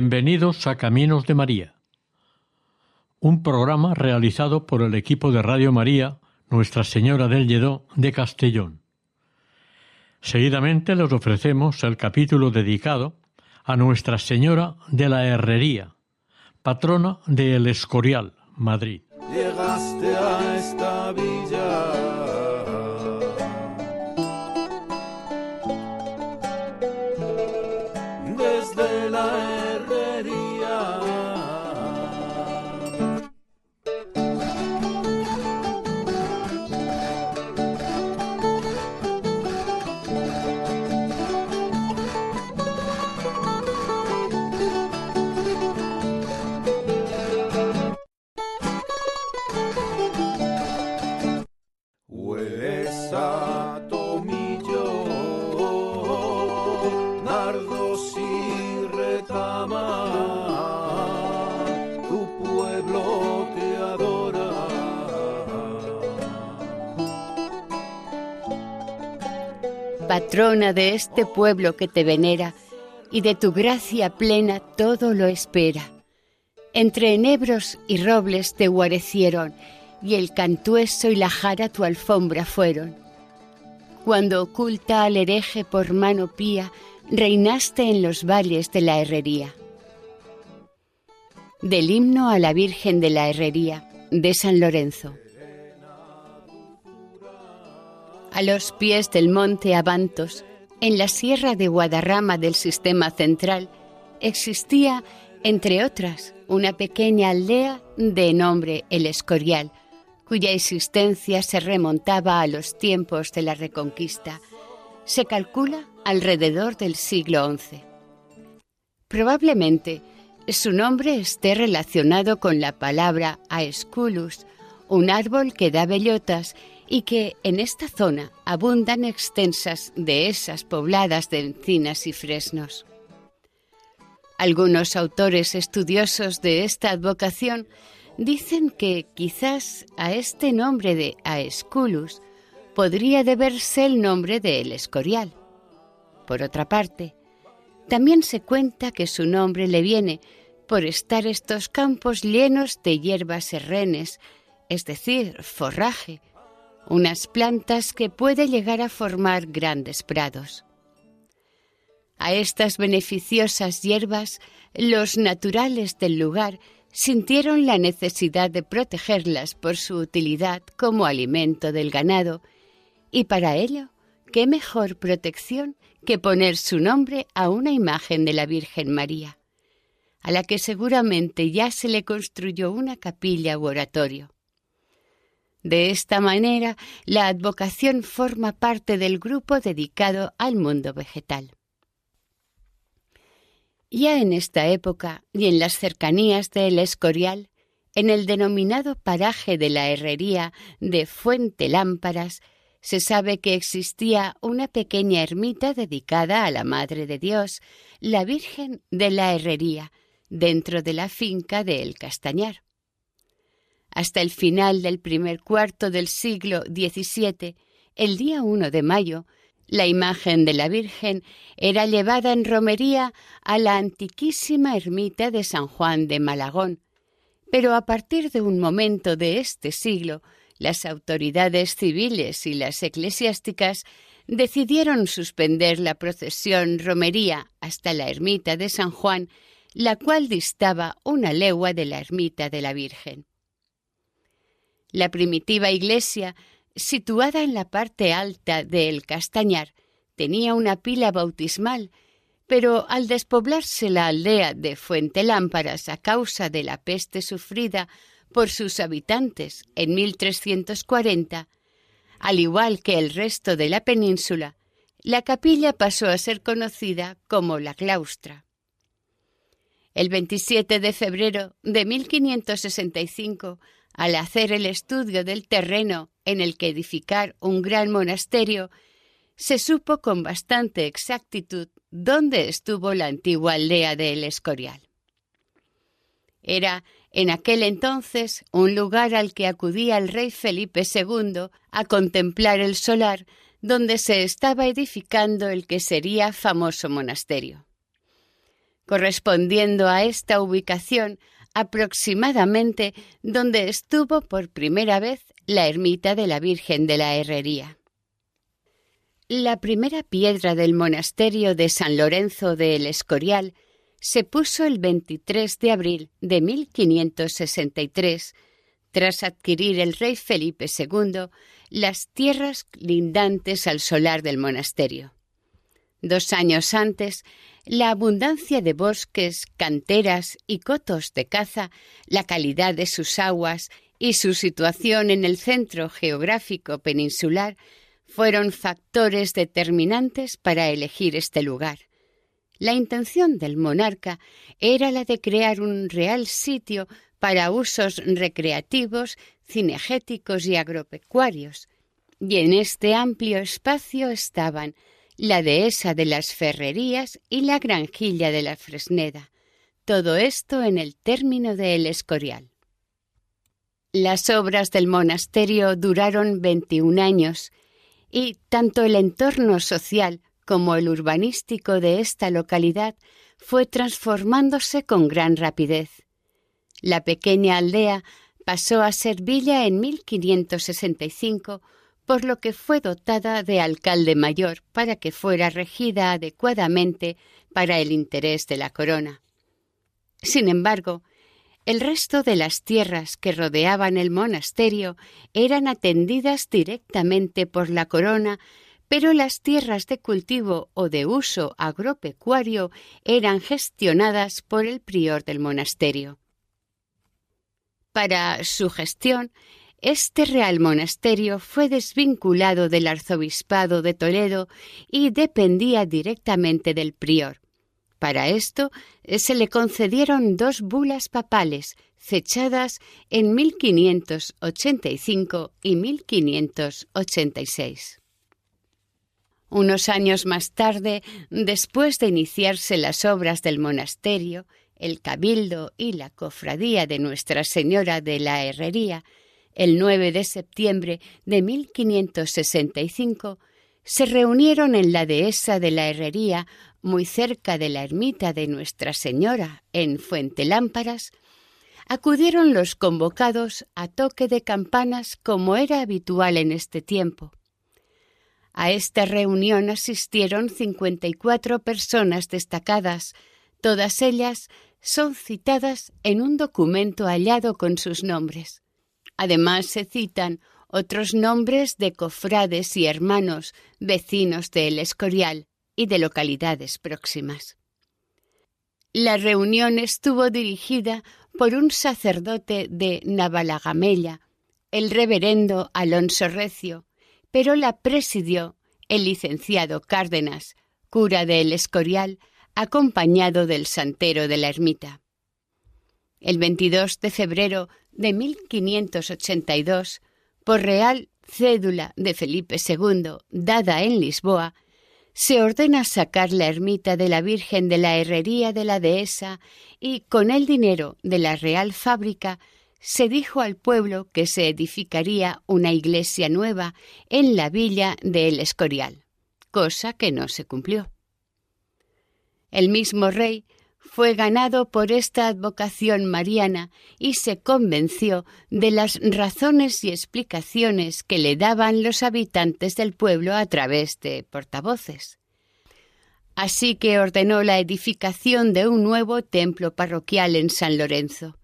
Bienvenidos a Caminos de María, un programa realizado por el equipo de Radio María Nuestra Señora del Lledó de Castellón. Seguidamente les ofrecemos el capítulo dedicado a Nuestra Señora de la Herrería, patrona de El Escorial, Madrid. Llegaste a esta villa. Patrona de este pueblo que te venera, y de tu gracia plena todo lo espera. Entre enebros y robles te guarecieron, y el cantueso y la jara tu alfombra fueron. Cuando oculta al hereje por mano pía, reinaste en los valles de la herrería. Del himno a la Virgen de la Herrería, de San Lorenzo. A los pies del monte Abantos, en la sierra de Guadarrama del sistema central, existía, entre otras, una pequeña aldea de nombre El Escorial, cuya existencia se remontaba a los tiempos de la Reconquista. Se calcula alrededor del siglo XI. Probablemente su nombre esté relacionado con la palabra aesculus, un árbol que da bellotas y que en esta zona abundan extensas dehesas pobladas de encinas y fresnos. Algunos autores estudiosos de esta advocación dicen que quizás a este nombre de Aesculus podría deberse el nombre de El Escorial. Por otra parte, también se cuenta que su nombre le viene por estar estos campos llenos de hierbas serrenes, es decir, forraje, unas plantas que puede llegar a formar grandes prados. A estas beneficiosas hierbas, los naturales del lugar sintieron la necesidad de protegerlas por su utilidad como alimento del ganado, y para ello, qué mejor protección que poner su nombre a una imagen de la Virgen María, a la que seguramente ya se le construyó una capilla u oratorio. De esta manera, la advocación forma parte del grupo dedicado al mundo vegetal. Ya en esta época y en las cercanías del Escorial, en el denominado paraje de la herrería de Fuente Lámparas, se sabe que existía una pequeña ermita dedicada a la Madre de Dios, la Virgen de la Herrería, dentro de la finca de El Castañar. Hasta el final del primer cuarto del siglo XVII, el día 1 de mayo, la imagen de la Virgen era llevada en romería a la antiquísima ermita de San Juan de Malagón, pero a partir de un momento de este siglo, las autoridades civiles y las eclesiásticas decidieron suspender la procesión romería hasta la ermita de San Juan, la cual distaba una legua de la ermita de la Virgen. La primitiva iglesia, situada en la parte alta de El Castañar, tenía una pila bautismal, pero al despoblarse la aldea de Fuente Lámparas a causa de la peste sufrida por sus habitantes en 1340, al igual que el resto de la península, la capilla pasó a ser conocida como la claustra. El 27 de febrero de 1565, al hacer el estudio del terreno en el que edificar un gran monasterio, se supo con bastante exactitud dónde estuvo la antigua aldea de El Escorial. Era en aquel entonces un lugar al que acudía el rey Felipe II a contemplar el solar donde se estaba edificando el que sería famoso monasterio. Correspondiendo a esta ubicación, aproximadamente donde estuvo por primera vez la ermita de la Virgen de la Herrería. La primera piedra del monasterio de San Lorenzo de El Escorial se puso el 23 de abril de 1563, tras adquirir el rey Felipe II las tierras lindantes al solar del monasterio. Dos años antes, la abundancia de bosques, canteras y cotos de caza, la calidad de sus aguas y su situación en el centro geográfico peninsular fueron factores determinantes para elegir este lugar. La intención del monarca era la de crear un real sitio para usos recreativos, cinegéticos y agropecuarios, y en este amplio espacio estaban la dehesa de las Ferrerías y la granjilla de la Fresneda, todo esto en el término de El Escorial. Las obras del monasterio duraron 21 años y tanto el entorno social como el urbanístico de esta localidad fue transformándose con gran rapidez. La pequeña aldea pasó a ser villa en 1565, por lo que fue dotada de alcalde mayor para que fuera regida adecuadamente para el interés de la corona. Sin embargo, el resto de las tierras que rodeaban el monasterio eran atendidas directamente por la corona pero las tierras de cultivo o de uso agropecuario eran gestionadas por el prior del monasterio. Para su gestión, este real monasterio fue desvinculado del arzobispado de Toledo y dependía directamente del prior. Para esto se le concedieron dos bulas papales fechadas en 1585 y 1586. Unos años más tarde, después de iniciarse las obras del monasterio, el cabildo y la cofradía de Nuestra Señora de la Herrería, el 9 de septiembre de 1565, se reunieron en la dehesa de la Herrería, muy cerca de la ermita de Nuestra Señora, en Fuente Lámparas, acudieron los convocados a toque de campanas como era habitual en este tiempo. A esta reunión asistieron 54 personas destacadas. Todas ellas son citadas en un documento hallado con sus nombres. Además se citan otros nombres de cofrades y hermanos vecinos de El Escorial y de localidades próximas. La reunión estuvo dirigida por un sacerdote de Navalagamella, el reverendo Alonso Recio, pero la presidió el licenciado Cárdenas, cura de El Escorial, acompañado del santero de la ermita. El 22 de febrero de 1582, por real cédula de Felipe II dada en Lisboa, se ordena sacar la ermita de la Virgen de la Herrería de la Dehesa y, con el dinero de la Real Fábrica, se dijo al pueblo que se edificaría una iglesia nueva en la villa de El Escorial, cosa que no se cumplió. El mismo rey fue ganado por esta advocación mariana y se convenció de las razones y explicaciones que le daban los habitantes del pueblo a través de portavoces. Así que ordenó la edificación de un nuevo templo parroquial en San Lorenzo.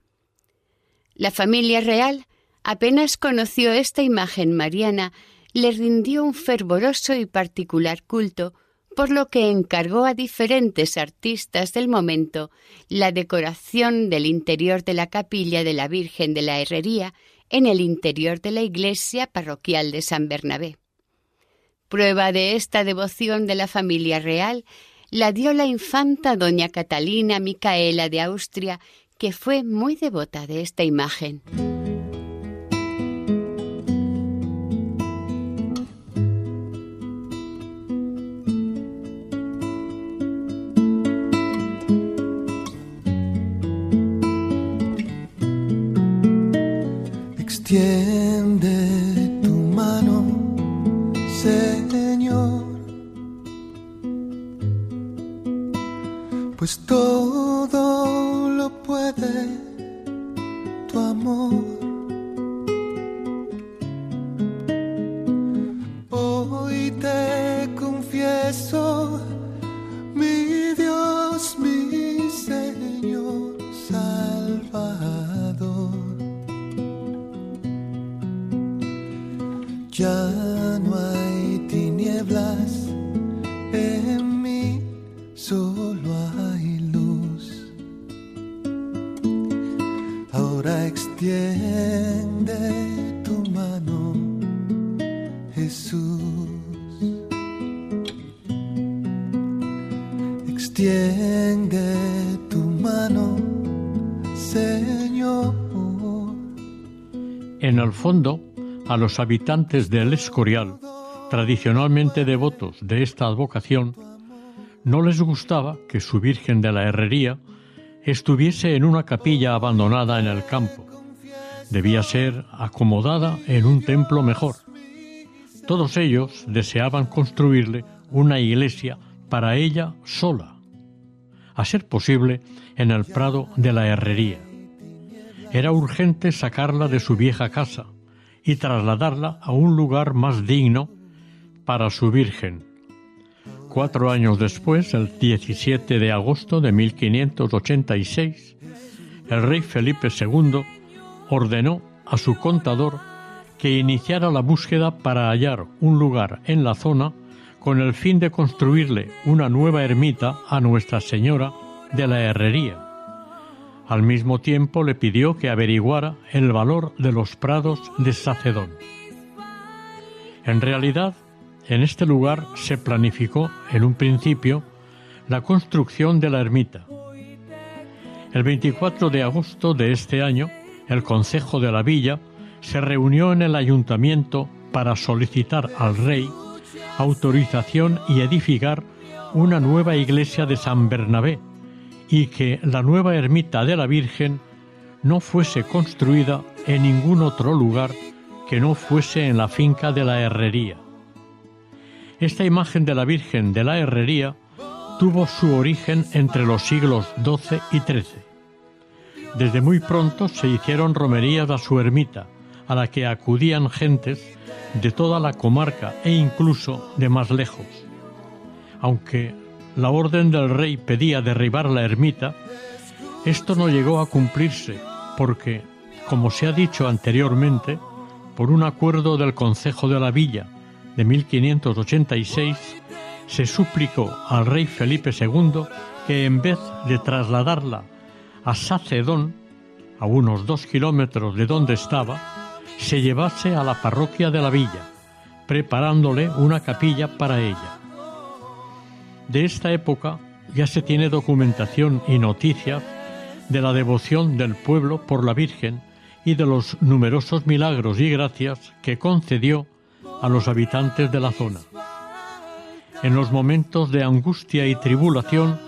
La familia real apenas conoció esta imagen mariana, le rindió un fervoroso y particular culto, por lo que encargó a diferentes artistas del momento la decoración del interior de la capilla de la Virgen de la Herrería en el interior de la iglesia parroquial de San Bernabé. Prueba de esta devoción de la familia real la dio la infanta doña Catalina Micaela de Austria, que fue muy devota de esta imagen. Los habitantes del Escorial, tradicionalmente devotos de esta advocación, no les gustaba que su Virgen de la Herrería estuviese en una capilla abandonada en el campo. Debía ser acomodada en un templo mejor. Todos ellos deseaban construirle una iglesia para ella sola, a ser posible en el prado de la Herrería. Era urgente sacarla de su vieja casa, y trasladarla a un lugar más digno para su Virgen. Cuatro años después, el 17 de agosto de 1586, el rey Felipe II ordenó a su contador que iniciara la búsqueda para hallar un lugar en la zona con el fin de construirle una nueva ermita a Nuestra Señora de la Herrería al mismo tiempo le pidió que averiguara el valor de los prados de Sacedón. En realidad, en este lugar se planificó en un principio la construcción de la ermita. El 24 de agosto de este año, el Consejo de la Villa se reunió en el ayuntamiento para solicitar al rey autorización y edificar una nueva iglesia de San Bernabé y que la nueva ermita de la Virgen no fuese construida en ningún otro lugar que no fuese en la finca de la Herrería. Esta imagen de la Virgen de la Herrería tuvo su origen entre los siglos XII y XIII. Desde muy pronto se hicieron romerías a su ermita, a la que acudían gentes de toda la comarca e incluso de más lejos. Aunque la orden del rey pedía derribar la ermita, esto no llegó a cumplirse porque, como se ha dicho anteriormente, por un acuerdo del Consejo de la Villa de 1586, se suplicó al rey Felipe II que en vez de trasladarla a Sacedón, a unos dos kilómetros de donde estaba, se llevase a la parroquia de la villa, preparándole una capilla para ella. De esta época ya se tiene documentación y noticias de la devoción del pueblo por la Virgen y de los numerosos milagros y gracias que concedió a los habitantes de la zona. En los momentos de angustia y tribulación,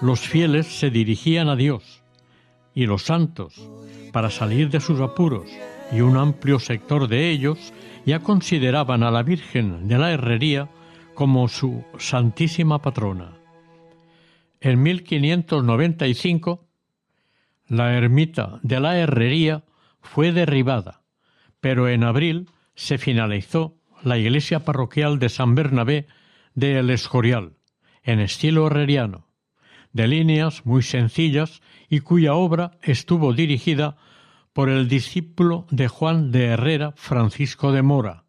los fieles se dirigían a Dios y los santos, para salir de sus apuros, y un amplio sector de ellos ya consideraban a la Virgen de la Herrería como su santísima patrona. En 1595, la ermita de la Herrería fue derribada, pero en abril se finalizó la iglesia parroquial de San Bernabé de El Escorial, en estilo herreriano, de líneas muy sencillas y cuya obra estuvo dirigida por el discípulo de Juan de Herrera, Francisco de Mora,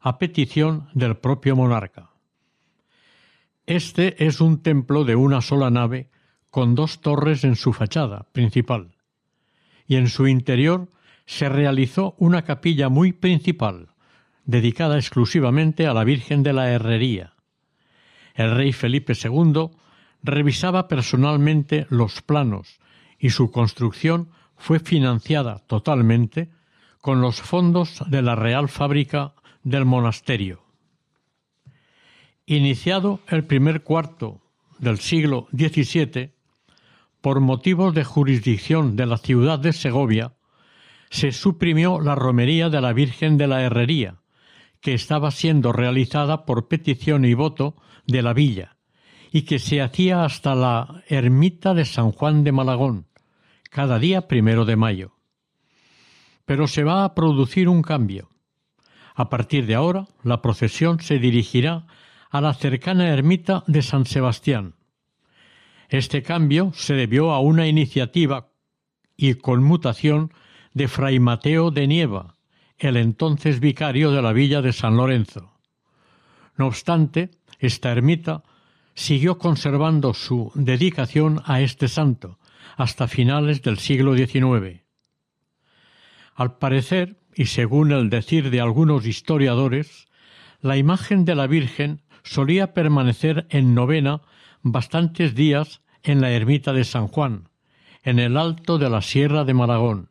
a petición del propio monarca. Este es un templo de una sola nave con dos torres en su fachada principal, y en su interior se realizó una capilla muy principal, dedicada exclusivamente a la Virgen de la Herrería. El rey Felipe II revisaba personalmente los planos y su construcción fue financiada totalmente con los fondos de la Real Fábrica del Monasterio. Iniciado el primer cuarto del siglo XVII, por motivos de jurisdicción de la ciudad de Segovia, se suprimió la romería de la Virgen de la Herrería, que estaba siendo realizada por petición y voto de la villa, y que se hacía hasta la ermita de San Juan de Malagón, cada día primero de mayo. Pero se va a producir un cambio. A partir de ahora, la procesión se dirigirá a la cercana ermita de San Sebastián. Este cambio se debió a una iniciativa y conmutación de Fray Mateo de Nieva, el entonces vicario de la villa de San Lorenzo. No obstante, esta ermita siguió conservando su dedicación a este santo, hasta finales del siglo XIX. Al parecer, y según el decir de algunos historiadores, la imagen de la Virgen solía permanecer en novena bastantes días en la ermita de San Juan, en el alto de la Sierra de Maragón.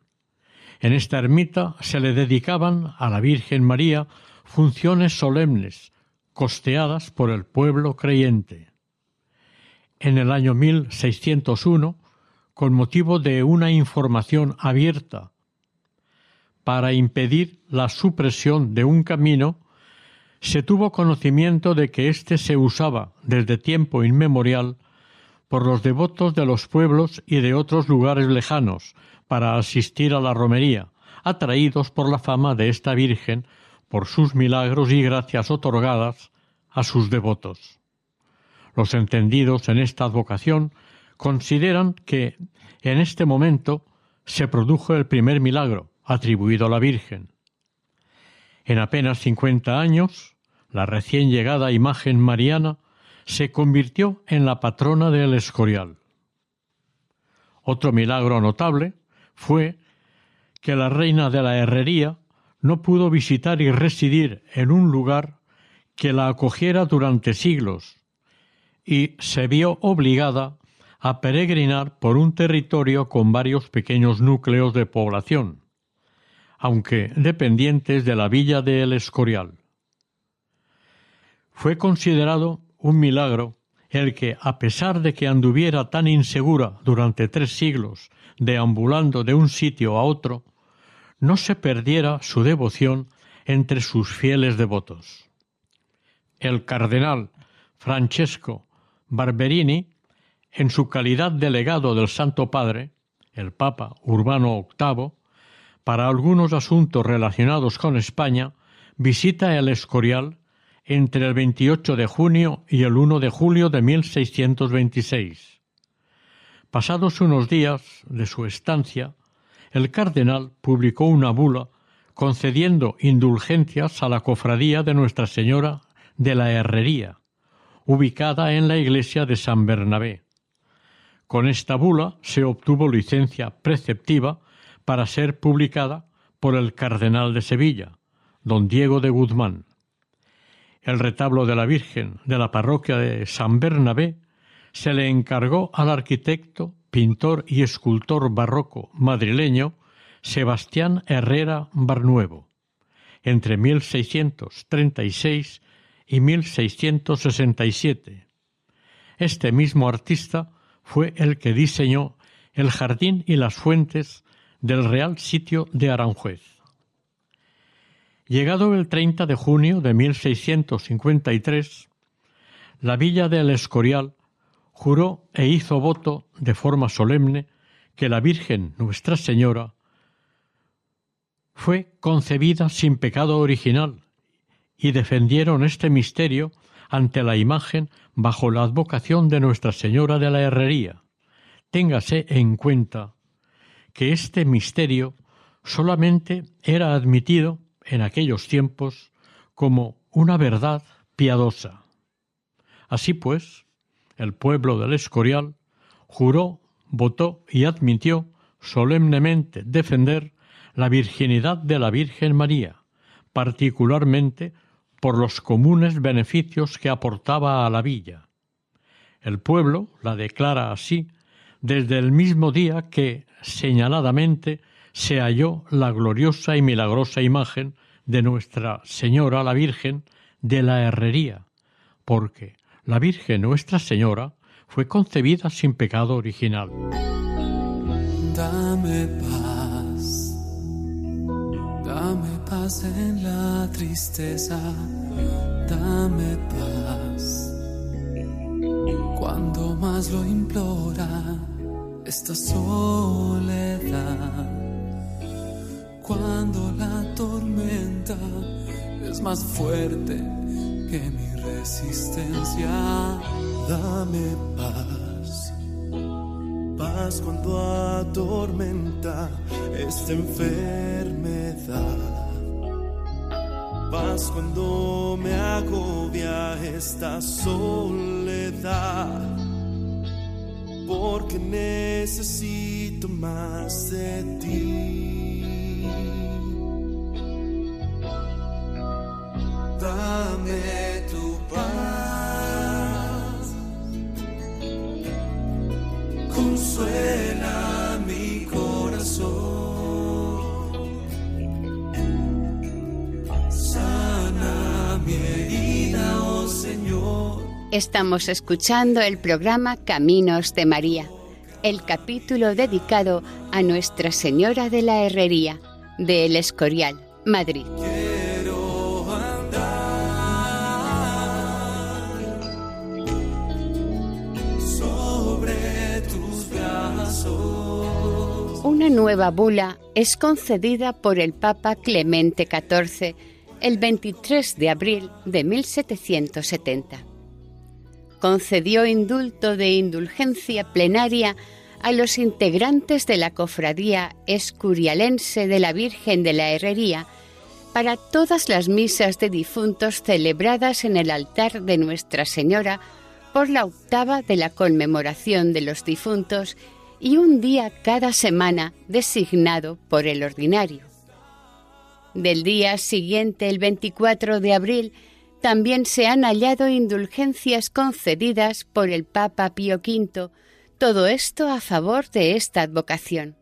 En esta ermita se le dedicaban a la Virgen María funciones solemnes, costeadas por el pueblo creyente. En el año 1601 con motivo de una información abierta para impedir la supresión de un camino, se tuvo conocimiento de que éste se usaba desde tiempo inmemorial por los devotos de los pueblos y de otros lugares lejanos para asistir a la romería, atraídos por la fama de esta Virgen por sus milagros y gracias otorgadas a sus devotos. Los entendidos en esta advocación consideran que en este momento se produjo el primer milagro atribuido a la Virgen. En apenas cincuenta años, la recién llegada imagen mariana se convirtió en la patrona del Escorial. Otro milagro notable fue que la reina de la herrería no pudo visitar y residir en un lugar que la acogiera durante siglos y se vio obligada a peregrinar por un territorio con varios pequeños núcleos de población, aunque dependientes de la villa de El Escorial. Fue considerado un milagro el que, a pesar de que anduviera tan insegura durante tres siglos, deambulando de un sitio a otro, no se perdiera su devoción entre sus fieles devotos. El cardenal Francesco Barberini en su calidad de delegado del Santo Padre, el Papa Urbano VIII, para algunos asuntos relacionados con España, visita el Escorial entre el 28 de junio y el 1 de julio de 1626. Pasados unos días de su estancia, el cardenal publicó una bula concediendo indulgencias a la cofradía de Nuestra Señora de la Herrería, ubicada en la iglesia de San Bernabé. Con esta bula se obtuvo licencia preceptiva para ser publicada por el cardenal de Sevilla, don Diego de Guzmán. El retablo de la Virgen de la parroquia de San Bernabé se le encargó al arquitecto, pintor y escultor barroco madrileño Sebastián Herrera Barnuevo, entre 1636 y 1667. Este mismo artista fue el que diseñó el jardín y las fuentes del Real Sitio de Aranjuez. Llegado el 30 de junio de 1653, la villa del Escorial juró e hizo voto de forma solemne que la Virgen Nuestra Señora fue concebida sin pecado original y defendieron este misterio ante la imagen bajo la advocación de Nuestra Señora de la Herrería. Téngase en cuenta que este misterio solamente era admitido en aquellos tiempos como una verdad piadosa. Así pues, el pueblo del Escorial juró, votó y admitió solemnemente defender la virginidad de la Virgen María, particularmente por los comunes beneficios que aportaba a la villa. El pueblo la declara así desde el mismo día que, señaladamente, se halló la gloriosa y milagrosa imagen de Nuestra Señora la Virgen de la Herrería, porque la Virgen Nuestra Señora fue concebida sin pecado original. Dame paz, dame paz en la tristeza, dame paz. Cuando más lo implora esta soledad, cuando la tormenta es más fuerte que mi resistencia, dame paz. Paz cuando atormenta esta enfermedad. Paz cuando me agobia esta soledad. Porque necesito más de ti. Estamos escuchando el programa Caminos de María, el capítulo dedicado a Nuestra Señora de la Herrería, de El Escorial, Madrid. Quiero andar sobre tus brazos. Una nueva bula es concedida por el Papa Clemente XIV el 23 de abril de 1770. Concedió indulto de indulgencia plenaria a los integrantes de la cofradía escurialense de la Virgen de la Herrería para todas las misas de difuntos celebradas en el altar de Nuestra Señora por la octava de la conmemoración de los difuntos y un día cada semana designado por el ordinario. Del día siguiente, el 24 de abril, también se han hallado indulgencias concedidas por el Papa Pío V, todo esto a favor de esta advocación.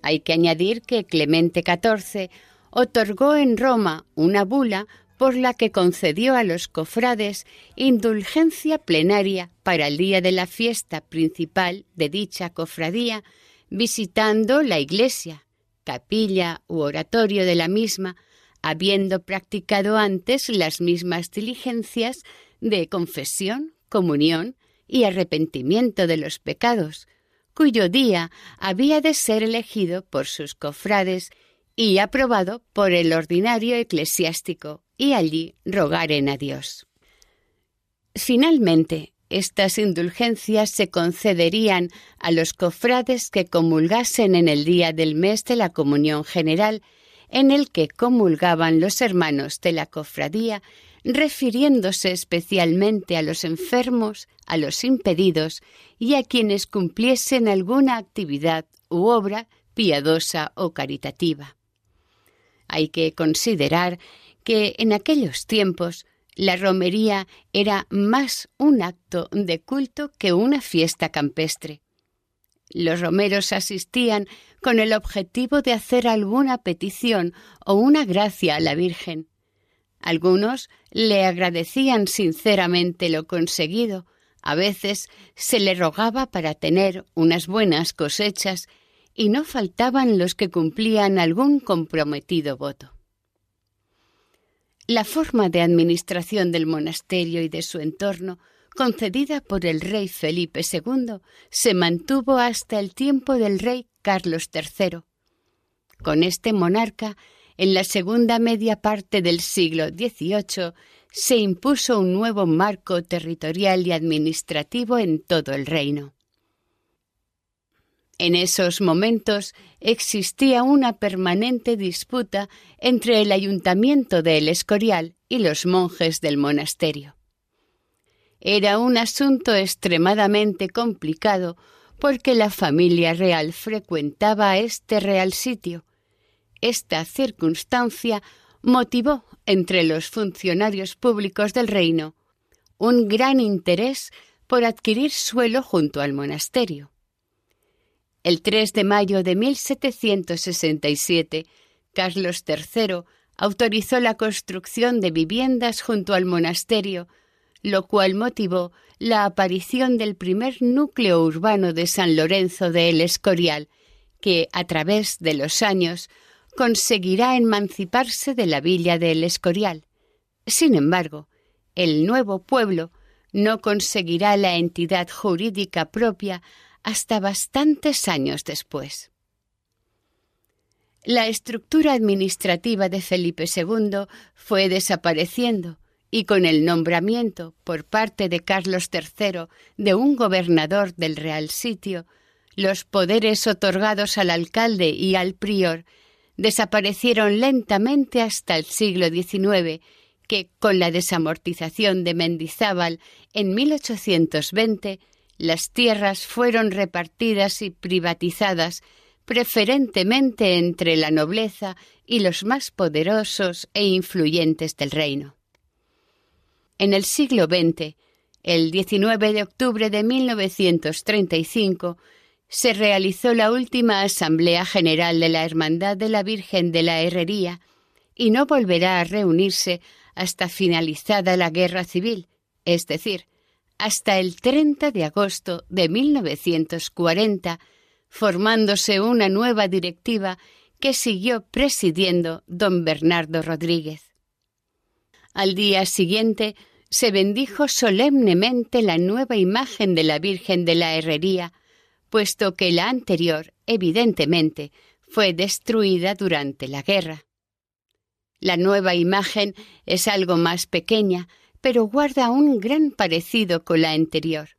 Hay que añadir que Clemente XIV otorgó en Roma una bula por la que concedió a los cofrades indulgencia plenaria para el día de la fiesta principal de dicha cofradía, visitando la iglesia, capilla u oratorio de la misma, habiendo practicado antes las mismas diligencias de confesión, comunión y arrepentimiento de los pecados, cuyo día había de ser elegido por sus cofrades y aprobado por el ordinario eclesiástico, y allí rogaren a Dios. Finalmente, estas indulgencias se concederían a los cofrades que comulgasen en el día del mes de la comunión general, en el que comulgaban los hermanos de la cofradía, refiriéndose especialmente a los enfermos, a los impedidos y a quienes cumpliesen alguna actividad u obra piadosa o caritativa. Hay que considerar que en aquellos tiempos la romería era más un acto de culto que una fiesta campestre. Los romeros asistían con el objetivo de hacer alguna petición o una gracia a la Virgen. Algunos le agradecían sinceramente lo conseguido, a veces se le rogaba para tener unas buenas cosechas y no faltaban los que cumplían algún comprometido voto. La forma de administración del monasterio y de su entorno, concedida por el rey Felipe II, se mantuvo hasta el tiempo del rey Carlos III. Con este monarca, en la segunda media parte del siglo XVIII, se impuso un nuevo marco territorial y administrativo en todo el reino. En esos momentos existía una permanente disputa entre el ayuntamiento de El Escorial y los monjes del monasterio. Era un asunto extremadamente complicado porque la familia real frecuentaba este real sitio. Esta circunstancia motivó entre los funcionarios públicos del reino un gran interés por adquirir suelo junto al monasterio. El 3 de mayo de 1767, Carlos III autorizó la construcción de viviendas junto al monasterio, lo cual motivó la aparición del primer núcleo urbano de San Lorenzo de El Escorial, que, a través de los años, conseguirá emanciparse de la villa de El Escorial. Sin embargo, el nuevo pueblo no conseguirá la entidad jurídica propia hasta bastantes años después. La estructura administrativa de Felipe II fue desapareciendo y con el nombramiento por parte de Carlos III de un gobernador del Real Sitio, los poderes otorgados al alcalde y al prior desaparecieron lentamente hasta el siglo XIX, que, con la desamortización de Mendizábal en 1820, las tierras fueron repartidas y privatizadas preferentemente entre la nobleza y los más poderosos e influyentes del reino. En el siglo XX, el 19 de octubre de 1935, se realizó la última Asamblea General de la Hermandad de la Virgen de la Herrería y no volverá a reunirse hasta finalizada la Guerra Civil, es decir, hasta el 30 de agosto de 1940, formándose una nueva directiva que siguió presidiendo don Bernardo Rodríguez. Al día siguiente se bendijo solemnemente la nueva imagen de la Virgen de la Herrería, puesto que la anterior, evidentemente, fue destruida durante la guerra. La nueva imagen es algo más pequeña, pero guarda un gran parecido con la anterior.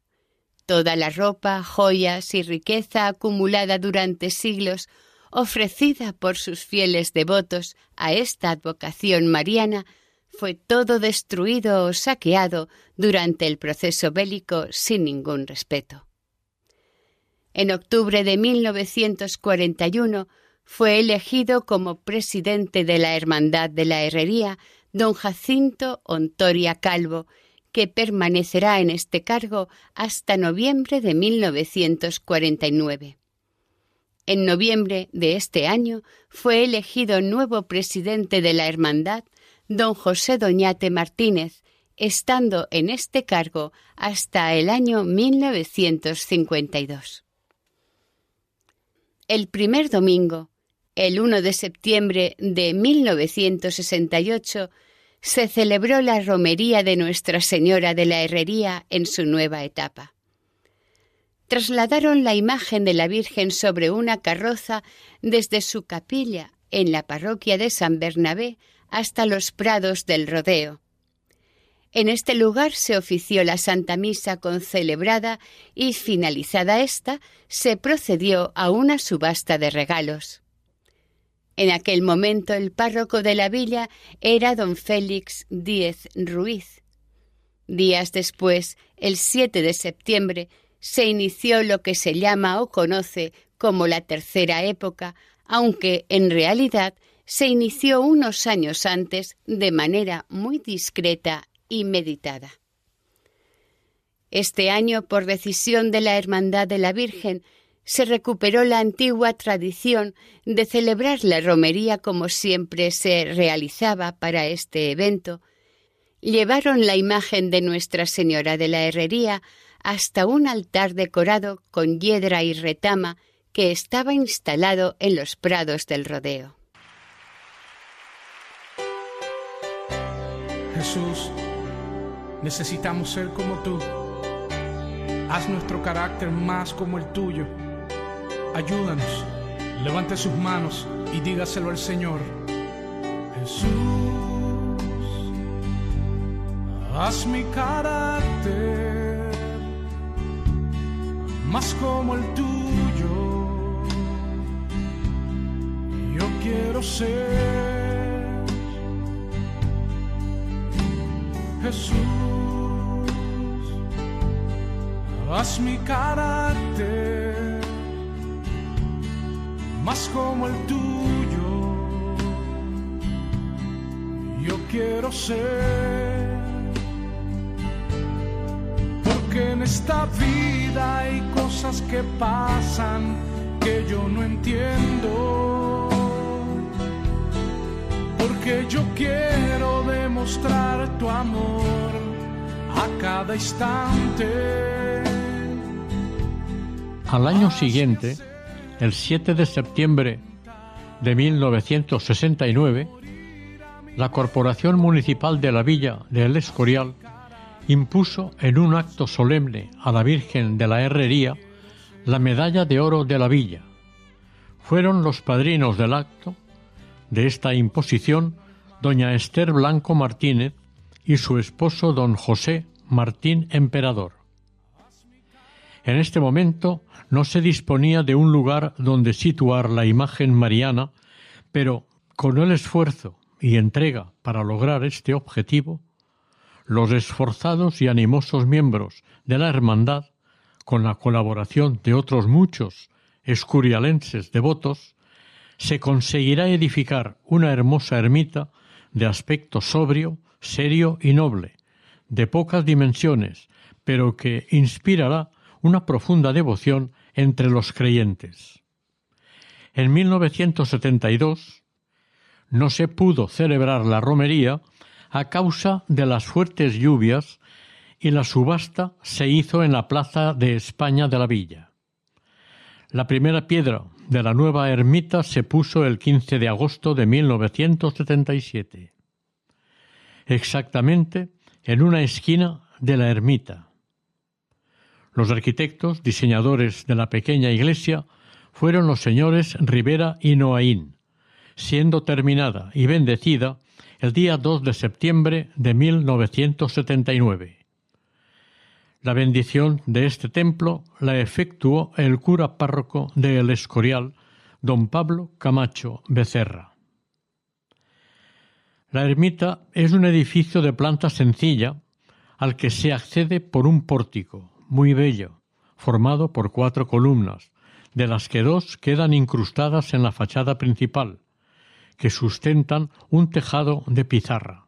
Toda la ropa, joyas y riqueza acumulada durante siglos, ofrecida por sus fieles devotos a esta advocación mariana, fue todo destruido o saqueado durante el proceso bélico sin ningún respeto. En octubre de 1941 fue elegido como presidente de la Hermandad de la Herrería don Jacinto Ontoria Calvo, que permanecerá en este cargo hasta noviembre de 1949. En noviembre de este año fue elegido nuevo presidente de la Hermandad don José Doñate Martínez, estando en este cargo hasta el año 1952. El primer domingo, el 1 de septiembre de 1968, se celebró la romería de Nuestra Señora de la Herrería en su nueva etapa. Trasladaron la imagen de la Virgen sobre una carroza desde su capilla en la parroquia de San Bernabé hasta los prados del rodeo. En este lugar se ofició la Santa Misa concelebrada y, finalizada esta, se procedió a una subasta de regalos. En aquel momento el párroco de la villa era don Félix Díez Ruiz. Días después, el 7 de septiembre, se inició lo que se llama o conoce como la tercera época, aunque en realidad se inició unos años antes de manera muy discreta y meditada. Este año, por decisión de la Hermandad de la Virgen, se recuperó la antigua tradición de celebrar la romería como siempre se realizaba para este evento. Llevaron la imagen de Nuestra Señora de la Herrería hasta un altar decorado con hiedra y retama que estaba instalado en los prados del rodeo. Jesús, necesitamos ser como tú. Haz nuestro carácter más como el tuyo. Ayúdanos. Levante sus manos y dígaselo al Señor. Jesús, haz mi carácter más como el tuyo. Yo quiero ser Jesús, haz mi carácter más como el tuyo. yo quiero ser. Porque en esta vida hay cosas que pasan que yo no entiendo. Porque yo quiero demostrar tu amor a cada instante. Al año siguiente, el 7 de septiembre de 1969, la Corporación Municipal de la Villa de El Escorial impuso en un acto solemne a la Virgen de la Herrería la medalla de oro de la villa. Fueron los padrinos del acto de esta imposición doña Esther Blanco Martínez y su esposo don José Martín Emperador. En este momento no se disponía de un lugar donde situar la imagen mariana, pero con el esfuerzo y entrega para lograr este objetivo, los esforzados y animosos miembros de la Hermandad, con la colaboración de otros muchos escurialenses devotos, se conseguirá edificar una hermosa ermita de aspecto sobrio, serio y noble, de pocas dimensiones, pero que inspirará una profunda devoción entre los creyentes. En 1972, no se pudo celebrar la romería a causa de las fuertes lluvias y la subasta se hizo en la Plaza de España de la Villa. La primera piedra de la nueva ermita se puso el 15 de agosto de 1977, exactamente en una esquina de la ermita. Los arquitectos, diseñadores de la pequeña iglesia, fueron los señores Rivera y Noaín, siendo terminada y bendecida el día 2 de septiembre de 1979. La bendición de este templo la efectuó el cura párroco de El Escorial, don Pablo Camacho Becerra. La ermita es un edificio de planta sencilla al que se accede por un pórtico muy bello, formado por cuatro columnas, de las que dos quedan incrustadas en la fachada principal, que sustentan un tejado de pizarra.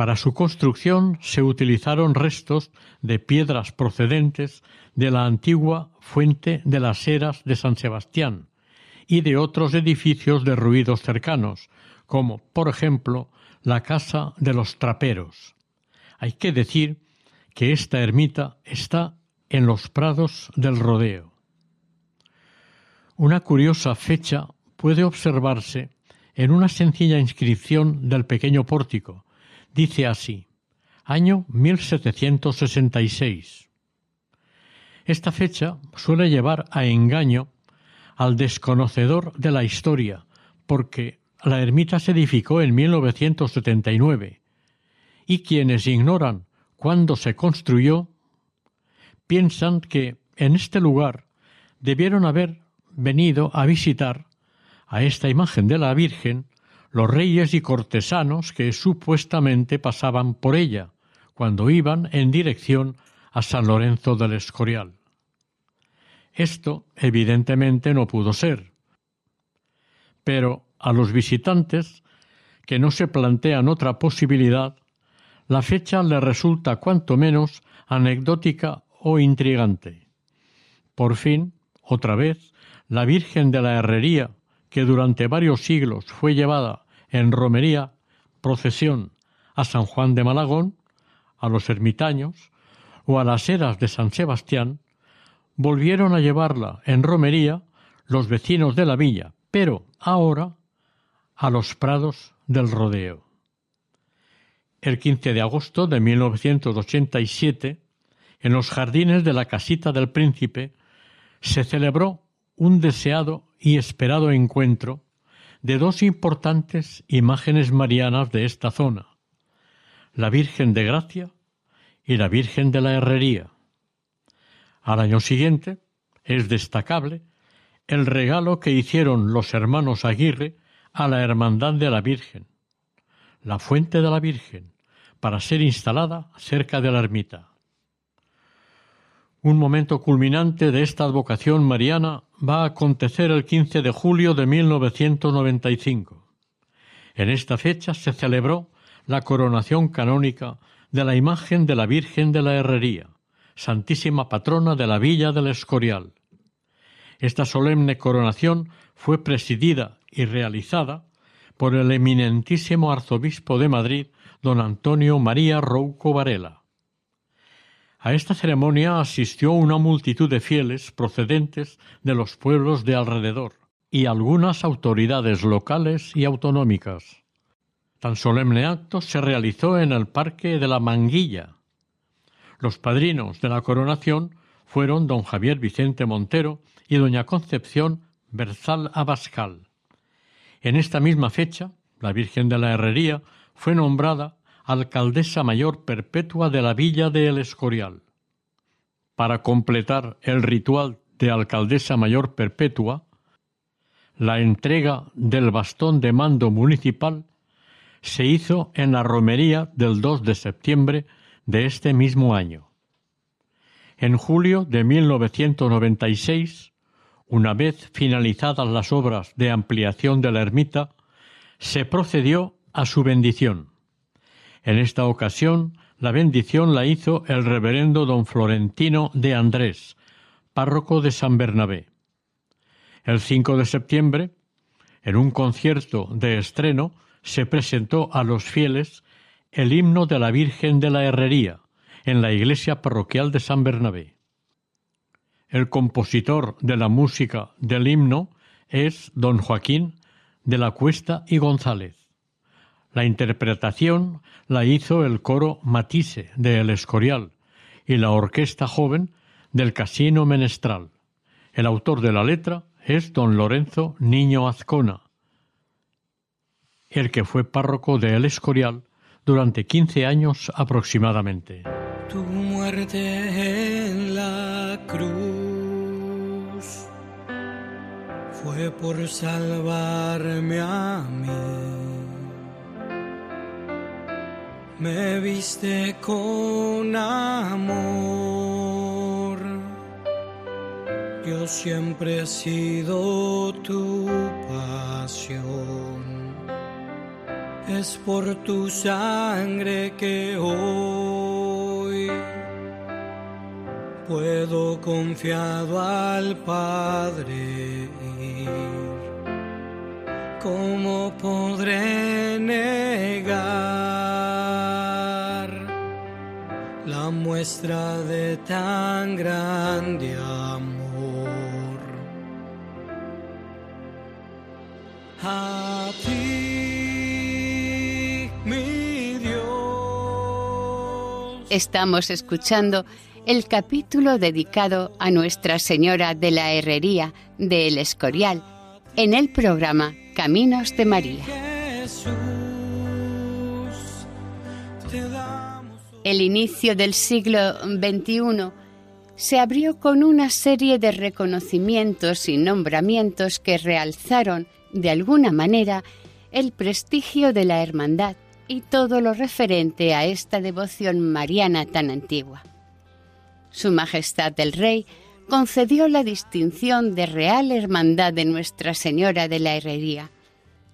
Para su construcción se utilizaron restos de piedras procedentes de la antigua fuente de las Eras de San Sebastián y de otros edificios derruidos cercanos, como, por ejemplo, la Casa de los Traperos. Hay que decir que esta ermita está en los prados del rodeo. Una curiosa fecha puede observarse en una sencilla inscripción del pequeño pórtico. Dice así, año 1766. Esta fecha suele llevar a engaño al desconocedor de la historia, porque la ermita se edificó en 1979 y quienes ignoran cuándo se construyó piensan que en este lugar debieron haber venido a visitar a esta imagen de la Virgen los reyes y cortesanos que supuestamente pasaban por ella cuando iban en dirección a San Lorenzo del Escorial. Esto evidentemente no pudo ser. Pero a los visitantes que no se plantean otra posibilidad, la fecha le resulta cuanto menos anecdótica o intrigante. Por fin, otra vez, la Virgen de la Herrería que durante varios siglos fue llevada en romería, procesión, a San Juan de Malagón, a los ermitaños o a las eras de San Sebastián, volvieron a llevarla en romería los vecinos de la villa, pero ahora a los prados del rodeo. El 15 de agosto de 1987, en los jardines de la casita del príncipe, se celebró un deseado y esperado encuentro de dos importantes imágenes marianas de esta zona, la Virgen de Gracia y la Virgen de la Herrería. Al año siguiente es destacable el regalo que hicieron los hermanos Aguirre a la Hermandad de la Virgen, la Fuente de la Virgen, para ser instalada cerca de la ermita. Un momento culminante de esta advocación mariana va a acontecer el 15 de julio de 1995. En esta fecha se celebró la coronación canónica de la imagen de la Virgen de la Herrería, Santísima Patrona de la Villa del Escorial. Esta solemne coronación fue presidida y realizada por el eminentísimo arzobispo de Madrid, don Antonio María Rouco Varela. A esta ceremonia asistió una multitud de fieles procedentes de los pueblos de alrededor y algunas autoridades locales y autonómicas. Tan solemne acto se realizó en el Parque de la Manguilla. Los padrinos de la coronación fueron don Javier Vicente Montero y doña Concepción Berzal Abascal. En esta misma fecha, la Virgen de la Herrería fue nombrada alcaldesa mayor perpetua de la villa de El Escorial. Para completar el ritual de alcaldesa mayor perpetua, la entrega del bastón de mando municipal se hizo en la romería del 2 de septiembre de este mismo año. En julio de 1996, una vez finalizadas las obras de ampliación de la ermita, se procedió a su bendición. En esta ocasión, la bendición la hizo el reverendo don Florentino de Andrés, párroco de San Bernabé. El 5 de septiembre, en un concierto de estreno, se presentó a los fieles el himno de la Virgen de la Herrería en la iglesia parroquial de San Bernabé. El compositor de la música del himno es don Joaquín de la Cuesta y González. La interpretación la hizo el coro Matisse de El Escorial y la orquesta joven del Casino Menestral. El autor de la letra es don Lorenzo Niño Azcona, el que fue párroco de El Escorial durante quince años aproximadamente. Tu muerte en la cruz fue por salvarme a mí me viste con amor. Yo siempre he sido tu pasión. Es por tu sangre que hoy puedo confiado al Padre. ¿Cómo podré negar la muestra de tan grande amor? A ti, mi Dios. Estamos escuchando el capítulo dedicado a Nuestra Señora de la Herrería de El Escorial en el programa Caminos de María. El inicio del siglo XXI se abrió con una serie de reconocimientos y nombramientos que realzaron, de alguna manera, el prestigio de la hermandad y todo lo referente a esta devoción mariana tan antigua. Su Majestad el Rey concedió la distinción de Real Hermandad de Nuestra Señora de la Herrería.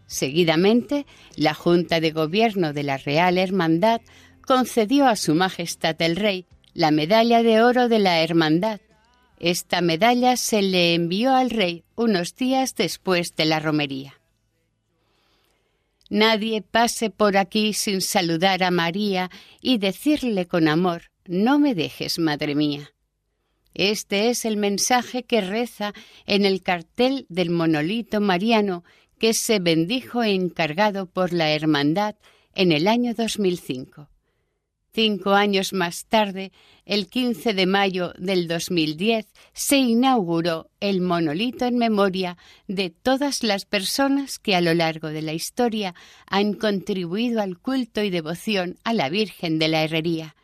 Seguidamente, la Junta de Gobierno de la Real Hermandad concedió a Su Majestad el Rey la Medalla de Oro de la Hermandad. Esta medalla se le envió al Rey unos días después de la romería. Nadie pase por aquí sin saludar a María y decirle con amor, no me dejes, Madre mía. Este es el mensaje que reza en el cartel del monolito mariano que se bendijo e encargado por la Hermandad en el año 2005. Cinco años más tarde, el 15 de mayo del 2010, se inauguró el monolito en memoria de todas las personas que a lo largo de la historia han contribuido al culto y devoción a la Virgen de la Herrería.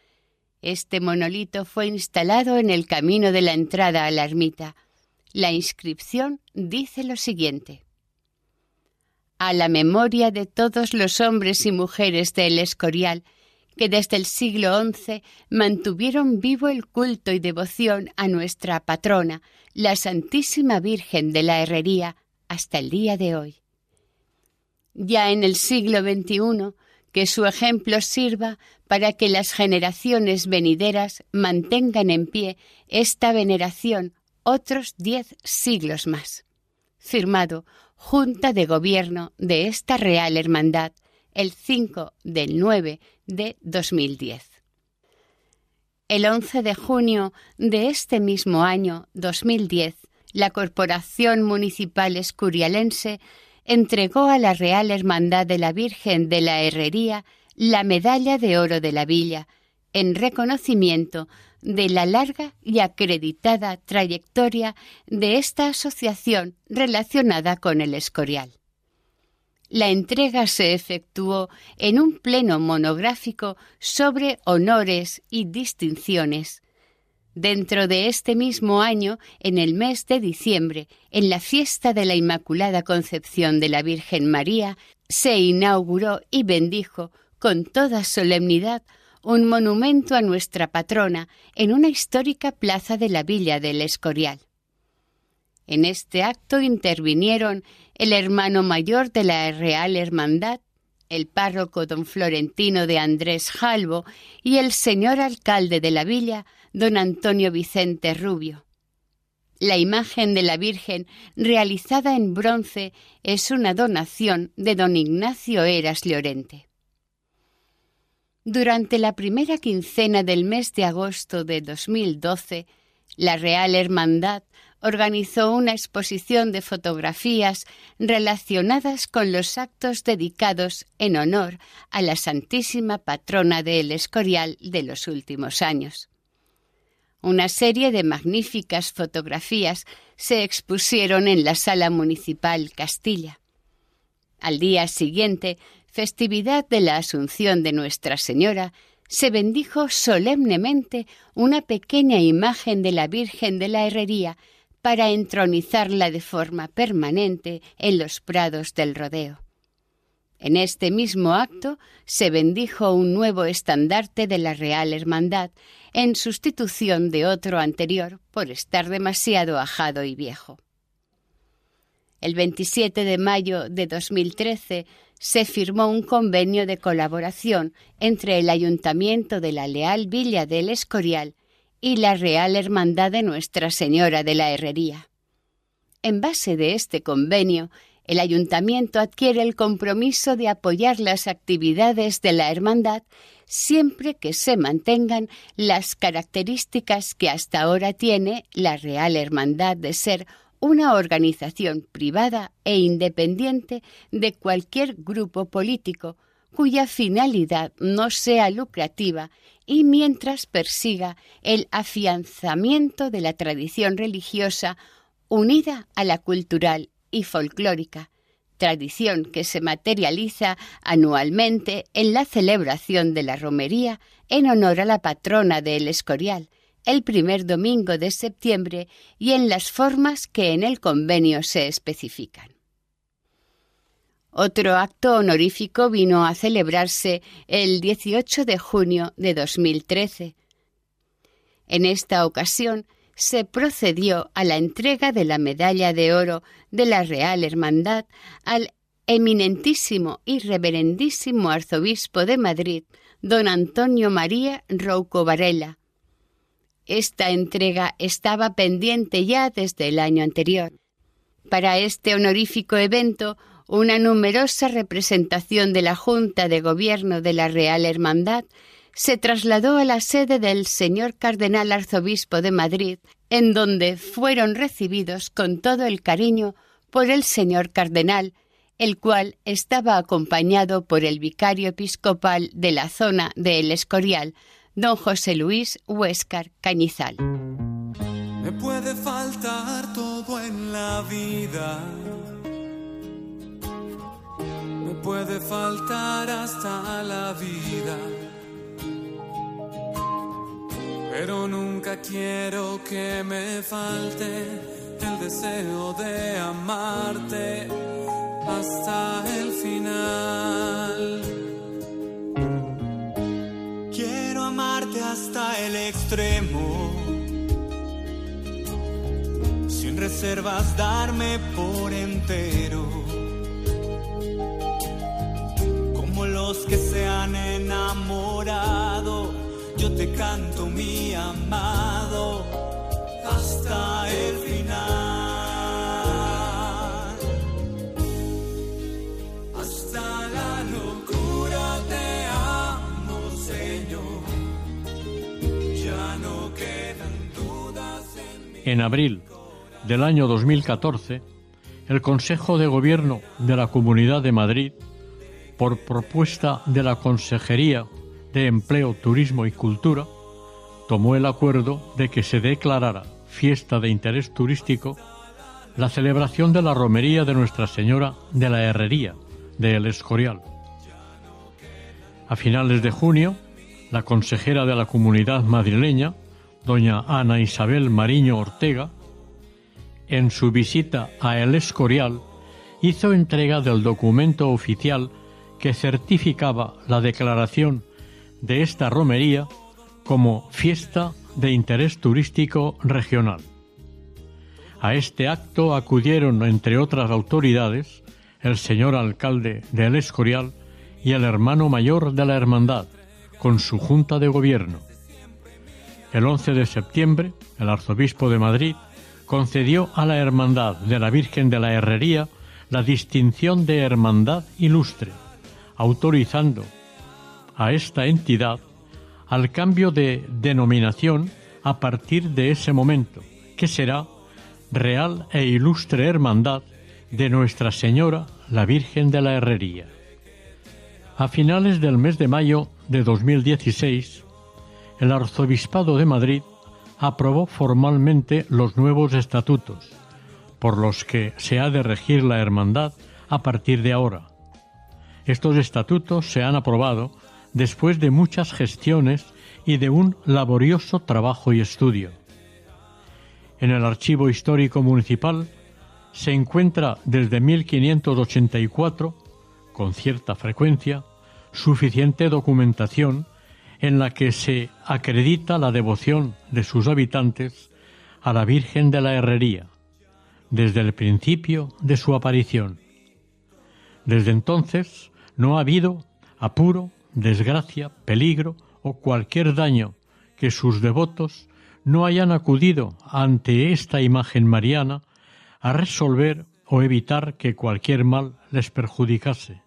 Este monolito fue instalado en el camino de la entrada a la ermita. La inscripción dice lo siguiente. A la memoria de todos los hombres y mujeres del Escorial, que desde el siglo XI mantuvieron vivo el culto y devoción a nuestra patrona, la Santísima Virgen de la Herrería, hasta el día de hoy. Ya en el siglo XXI, que su ejemplo sirva para que las generaciones venideras mantengan en pie esta veneración otros diez siglos más. Firmado Junta de Gobierno de esta Real Hermandad el 5 del 9 de 2010. El 11 de junio de este mismo año 2010, la Corporación Municipal Escurialense entregó a la Real Hermandad de la Virgen de la Herrería la Medalla de Oro de la Villa, en reconocimiento de la larga y acreditada trayectoria de esta asociación relacionada con el Escorial. La entrega se efectuó en un pleno monográfico sobre honores y distinciones. Dentro de este mismo año, en el mes de diciembre, en la fiesta de la Inmaculada Concepción de la Virgen María, se inauguró y bendijo con toda solemnidad un monumento a nuestra patrona en una histórica plaza de la villa del Escorial. En este acto intervinieron el hermano mayor de la Real Hermandad, el párroco don Florentino de Andrés Jalvo y el señor alcalde de la villa, don Antonio Vicente Rubio. La imagen de la Virgen realizada en bronce es una donación de don Ignacio Eras Llorente. Durante la primera quincena del mes de agosto de 2012, la Real Hermandad organizó una exposición de fotografías relacionadas con los actos dedicados en honor a la Santísima Patrona del Escorial de los últimos años. Una serie de magníficas fotografías se expusieron en la Sala Municipal Castilla. Al día siguiente festividad de la Asunción de Nuestra Señora, se bendijo solemnemente una pequeña imagen de la Virgen de la Herrería para entronizarla de forma permanente en los prados del rodeo. En este mismo acto se bendijo un nuevo estandarte de la Real Hermandad en sustitución de otro anterior por estar demasiado ajado y viejo. El 27 de mayo de 2013 se firmó un convenio de colaboración entre el Ayuntamiento de la Leal Villa del Escorial y la Real Hermandad de Nuestra Señora de la Herrería. En base de este convenio, el ayuntamiento adquiere el compromiso de apoyar las actividades de la hermandad siempre que se mantengan las características que hasta ahora tiene la Real Hermandad de ser una organización privada e independiente de cualquier grupo político cuya finalidad no sea lucrativa y mientras persiga el afianzamiento de la tradición religiosa unida a la cultural y folclórica, tradición que se materializa anualmente en la celebración de la romería en honor a la patrona del Escorial, el primer domingo de septiembre y en las formas que en el convenio se especifican. Otro acto honorífico vino a celebrarse el 18 de junio de 2013. En esta ocasión se procedió a la entrega de la medalla de oro de la Real Hermandad al eminentísimo y reverendísimo arzobispo de Madrid, don Antonio María Rouco Varela, esta entrega estaba pendiente ya desde el año anterior. Para este honorífico evento, una numerosa representación de la Junta de Gobierno de la Real Hermandad se trasladó a la sede del señor Cardenal Arzobispo de Madrid, en donde fueron recibidos con todo el cariño por el señor Cardenal, el cual estaba acompañado por el vicario episcopal de la zona de El Escorial, don José Luis Huéscar Cañizal. Me puede faltar todo en la vida. Me puede faltar hasta la vida. Pero nunca quiero que me falte el deseo de amarte hasta sin reservas darme por entero. los que se han enamorado, yo te canto mi amado hasta el final. En abril del año 2014, el Consejo de Gobierno de la Comunidad de Madrid, por propuesta de la Consejería de Empleo, Turismo y Cultura, tomó el acuerdo de que se declarara fiesta de interés turístico la celebración de la romería de Nuestra Señora de la Herrería de El Escorial. A finales de junio, la consejera de la Comunidad madrileña, doña Ana Isabel Mariño Ortega, en su visita a El Escorial, hizo entrega del documento oficial que certificaba la declaración de esta romería como fiesta de interés turístico regional. A este acto acudieron, entre otras autoridades, el señor alcalde de El Escorial y el hermano mayor de la hermandad, con su junta de gobierno. El 11 de septiembre, el arzobispo de Madrid concedió a la Hermandad de la Virgen de la Herrería la distinción de Hermandad Ilustre, autorizando a esta entidad al cambio de denominación a partir de ese momento, que será Real e Ilustre Hermandad de Nuestra Señora la Virgen de la Herrería. A finales del mes de mayo de 2016, el Arzobispado de Madrid aprobó formalmente los nuevos estatutos, por los que se ha de regir la hermandad a partir de ahora. Estos estatutos se han aprobado después de muchas gestiones y de un laborioso trabajo y estudio. En el Archivo Histórico Municipal se encuentra desde 1584, con cierta frecuencia, suficiente documentación en la que se acredita la devoción de sus habitantes a la Virgen de la Herrería, desde el principio de su aparición. Desde entonces no ha habido apuro, desgracia, peligro o cualquier daño que sus devotos no hayan acudido ante esta imagen mariana a resolver o evitar que cualquier mal les perjudicase.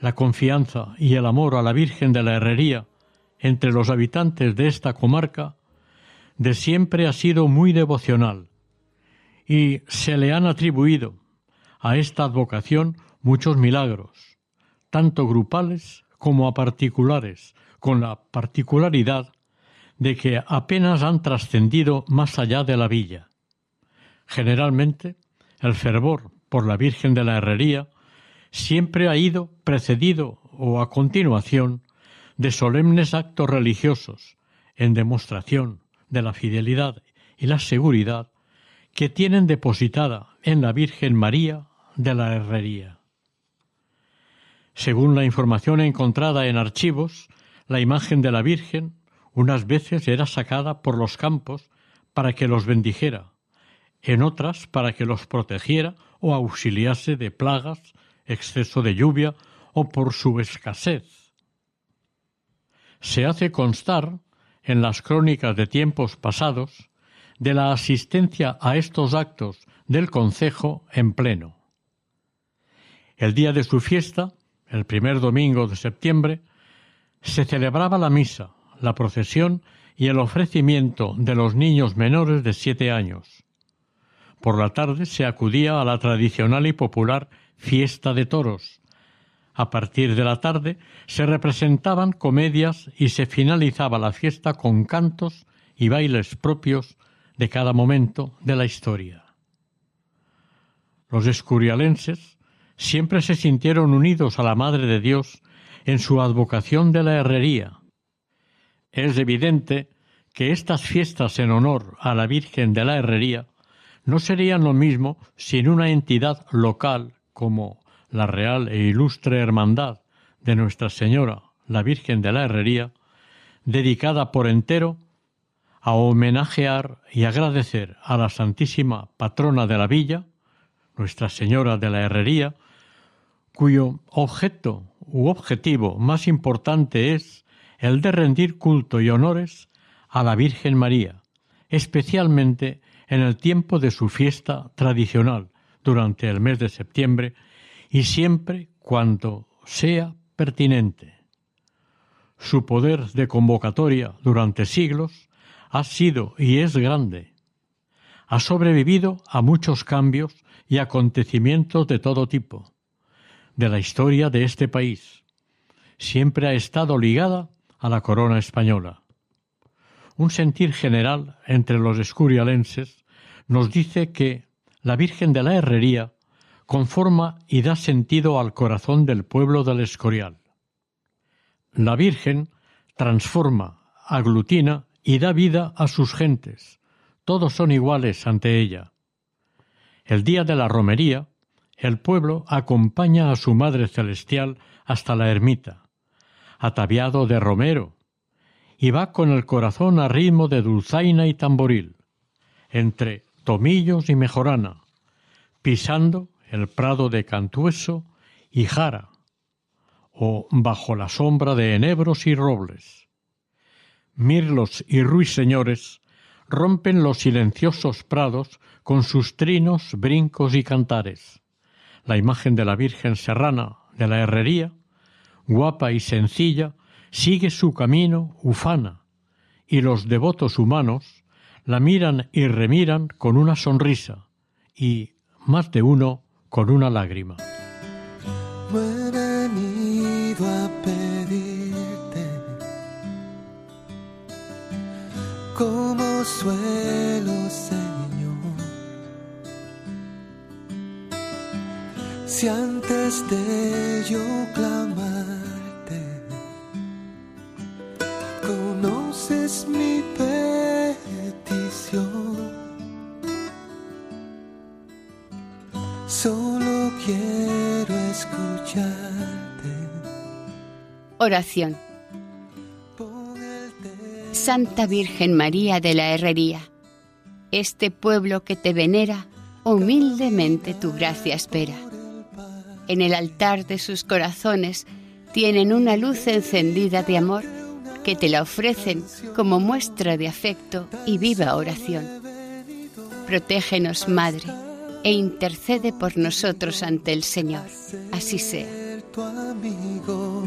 La confianza y el amor a la Virgen de la Herrería entre los habitantes de esta comarca de siempre ha sido muy devocional y se le han atribuido a esta advocación muchos milagros, tanto grupales como a particulares, con la particularidad de que apenas han trascendido más allá de la villa. Generalmente, el fervor por la Virgen de la Herrería siempre ha ido precedido o a continuación de solemnes actos religiosos en demostración de la fidelidad y la seguridad que tienen depositada en la Virgen María de la Herrería. Según la información encontrada en archivos, la imagen de la Virgen unas veces era sacada por los campos para que los bendijera, en otras para que los protegiera o auxiliase de plagas, exceso de lluvia o por su escasez se hace constar en las crónicas de tiempos pasados de la asistencia a estos actos del concejo en pleno. El día de su fiesta, el primer domingo de septiembre, se celebraba la misa, la procesión y el ofrecimiento de los niños menores de siete años. Por la tarde se acudía a la tradicional y popular fiesta de toros, a partir de la tarde se representaban comedias y se finalizaba la fiesta con cantos y bailes propios de cada momento de la historia. Los escurialenses siempre se sintieron unidos a la Madre de Dios en su advocación de la herrería. Es evidente que estas fiestas en honor a la Virgen de la Herrería no serían lo mismo sin una entidad local como la Real e Ilustre Hermandad de Nuestra Señora, la Virgen de la Herrería, dedicada por entero a homenajear y agradecer a la Santísima Patrona de la Villa, Nuestra Señora de la Herrería, cuyo objeto u objetivo más importante es el de rendir culto y honores a la Virgen María, especialmente en el tiempo de su fiesta tradicional durante el mes de septiembre y siempre cuando sea pertinente. Su poder de convocatoria durante siglos ha sido y es grande. Ha sobrevivido a muchos cambios y acontecimientos de todo tipo de la historia de este país. Siempre ha estado ligada a la corona española. Un sentir general entre los escurialenses nos dice que la Virgen de la Herrería conforma y da sentido al corazón del pueblo del Escorial. La Virgen transforma, aglutina y da vida a sus gentes. Todos son iguales ante ella. El día de la romería, el pueblo acompaña a su Madre Celestial hasta la ermita, ataviado de romero, y va con el corazón a ritmo de dulzaina y tamboril, entre tomillos y mejorana, pisando el prado de Cantueso y Jara, o bajo la sombra de enebros y robles. Mirlos y ruiseñores rompen los silenciosos prados con sus trinos, brincos y cantares. La imagen de la Virgen Serrana de la Herrería, guapa y sencilla, sigue su camino ufana, y los devotos humanos la miran y remiran con una sonrisa, y más de uno con una lágrima. a pedirte como suelo, Señor. Si antes de yo clamarte, conoces mi. Solo quiero escucharte. Oración. Santa Virgen María de la Herrería, este pueblo que te venera, humildemente tu gracia espera. En el altar de sus corazones tienen una luz encendida de amor que te la ofrecen como muestra de afecto y viva oración. Protégenos, Madre e intercede por nosotros ante el Señor. Así sea. Tu amigo,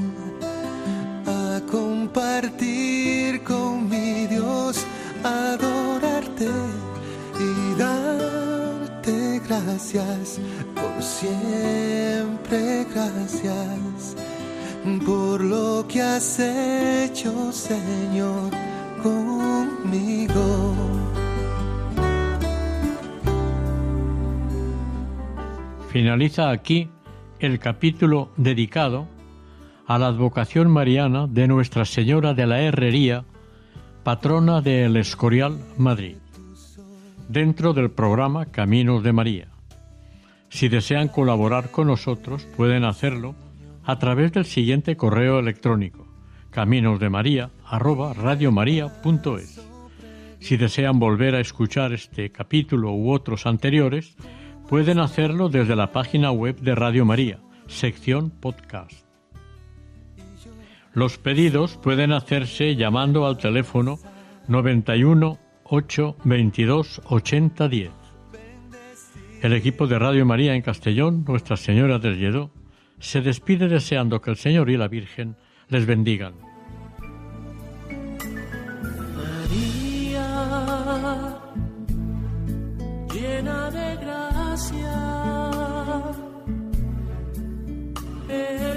a compartir con mi Dios, adorarte y darte gracias por siempre, gracias por lo que has hecho, Señor, conmigo. Finaliza aquí el capítulo dedicado a la advocación mariana de Nuestra Señora de la Herrería, patrona de El Escorial, Madrid, dentro del programa Caminos de María. Si desean colaborar con nosotros, pueden hacerlo a través del siguiente correo electrónico caminosdemaria@radiomaria.es. Si desean volver a escuchar este capítulo u otros anteriores, Pueden hacerlo desde la página web de Radio María, sección podcast. Los pedidos pueden hacerse llamando al teléfono 91 8 22 80 10. El equipo de Radio María en Castellón, Nuestra Señora del Lledó, se despide deseando que el Señor y la Virgen les bendigan.